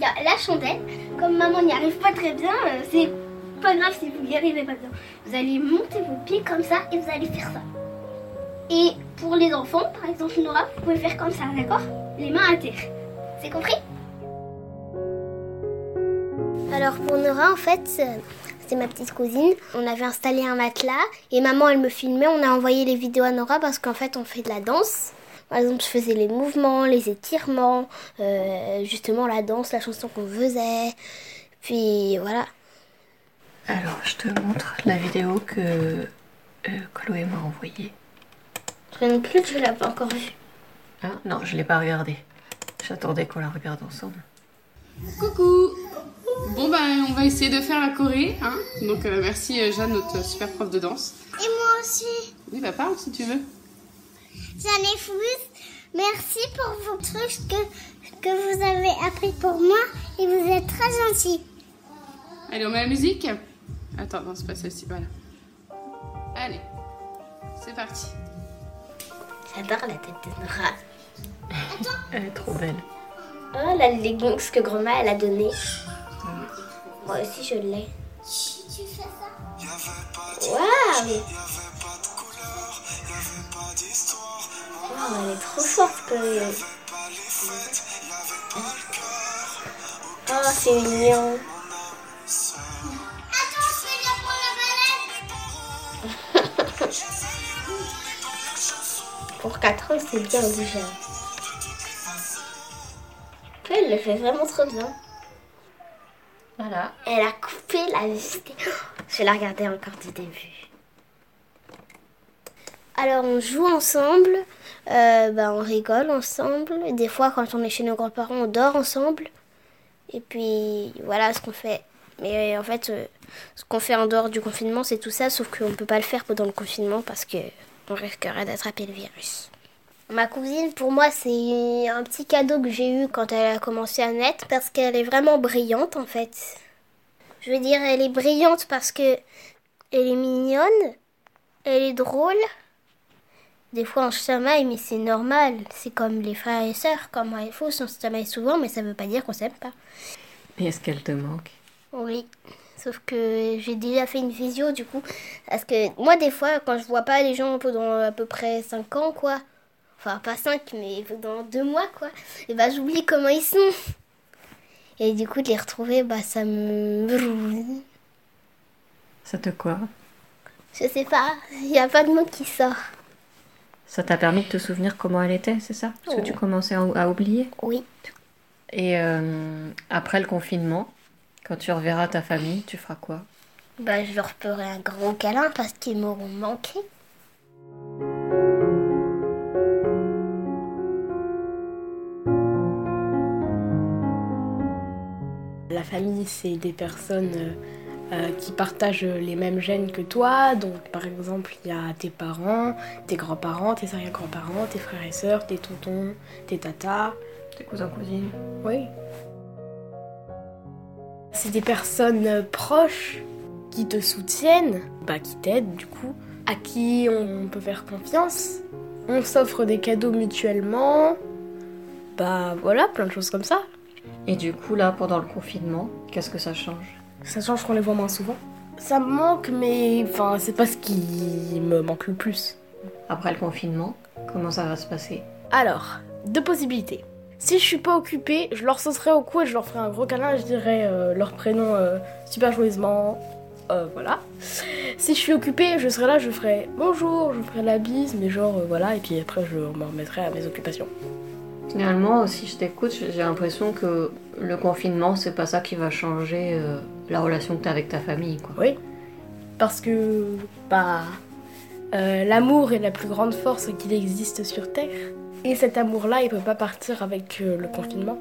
la chandelle. Comme maman n'y arrive pas très bien, euh, c'est pas grave si vous n'y arrivez pas bien. Vous allez monter vos pieds comme ça et vous allez faire ça. Et pour les enfants, par exemple Nora, vous pouvez faire comme ça, d'accord? Les mains à terre. C'est compris? Alors pour Nora, en fait, euh, c'est ma petite cousine. On avait installé un matelas et maman, elle me filmait. On a envoyé les vidéos à Nora parce qu'en fait, on fait de la danse. Par exemple, je faisais les mouvements, les étirements, euh, justement la danse, la chanson qu'on faisait. Puis voilà. Alors, je te montre la vidéo que euh, Chloé m'a envoyée. Je ne plus, je l'ai pas encore vue. Ah, non, je l'ai pas regardée. J'attendais qu'on la regarde ensemble. Coucou Bon ben on va essayer de faire la choré, hein Donc euh, merci Jeanne, notre super prof de danse. Et moi aussi. Oui bah parle si tu veux. J'en ai fou. Merci pour vos trucs que, que vous avez appris pour moi et vous êtes très gentil. Allez on met la musique Attends, non c'est pas celle-ci, voilà. Allez, c'est parti. J'adore la tête de Nora. Elle est trop belle. Oh, la leggings que grand-mère elle a donné. Moi aussi je l'ai. Tu fais ça Waouh elle est trop forte quand même. Oh, c'est mignon. Pour 4 ans, c'est bien déjà. Elle le fait vraiment trop bien. Voilà. Elle a coupé la vidéo. Je vais la regarder encore du début. Alors on joue ensemble, euh, bah, on rigole ensemble. Des fois quand on est chez nos grands-parents, on dort ensemble. Et puis voilà ce qu'on fait. Mais en fait, euh, ce qu'on fait en dehors du confinement, c'est tout ça, sauf qu'on ne peut pas le faire pendant le confinement parce que on risquerait d'attraper le virus. Ma cousine, pour moi, c'est un petit cadeau que j'ai eu quand elle a commencé à naître parce qu'elle est vraiment brillante en fait. Je veux dire, elle est brillante parce que elle est mignonne, elle est drôle. Des fois on se chamaille, mais c'est normal. C'est comme les frères et sœurs, comme moi et Fausse, on se chamaille souvent, mais ça veut pas dire qu'on s'aime pas. Et est-ce qu'elle te manque? Oui. Sauf que j'ai déjà fait une visio du coup. Parce que moi, des fois, quand je vois pas les gens pendant à peu près 5 ans, quoi. Enfin, pas 5, mais pendant 2 mois, quoi. Et bah, j'oublie comment ils sont. Et du coup, de les retrouver, bah, ça me. Ça te quoi? Je sais pas, il n'y a pas de mot qui sort. Ça t'a permis de te souvenir comment elle était, c'est ça? Parce que tu Oh. commençais à, à oublier. Oui. Et euh, après le confinement, quand tu reverras ta famille, tu feras quoi? Bah, je leur ferai un grand câlin parce qu'ils m'auront manqué. La famille, c'est des personnes euh, euh, qui partagent les mêmes gènes que toi. Donc, par exemple, il y a tes parents, tes grands-parents, tes arrière-grands-parents, tes frères et sœurs, tes tontons, tes tatas. Tes cousins, cousines Oui. C'est des personnes proches qui te soutiennent, bah, qui t'aident du coup, à qui on peut faire confiance. On s'offre des cadeaux mutuellement. Bah voilà, plein de choses comme ça. Et du coup, là, pendant le confinement, qu'est-ce que ça change? Ça change qu'on les voit moins souvent. Ça me manque, mais enfin, c'est pas ce qui me manque le plus. Après le confinement, comment ça va se passer? Alors, deux possibilités. Si je suis pas occupée, je leur sauterai au cou et je leur ferai un gros câlin et je dirai euh, leur prénom euh, super joyeusement. Euh, voilà. Si je suis occupée, je serai là, je ferai bonjour, je ferai la bise, mais genre euh, voilà, et puis après je me remettrai à mes occupations. Finalement, si je t'écoute, j'ai l'impression que le confinement, c'est pas ça qui va changer euh, la relation que tu avec ta famille, quoi. Oui. Parce que, bah, euh, l'amour est la plus grande force qu'il existe sur Terre. Et cet amour-là, il peut pas partir avec euh, le confinement.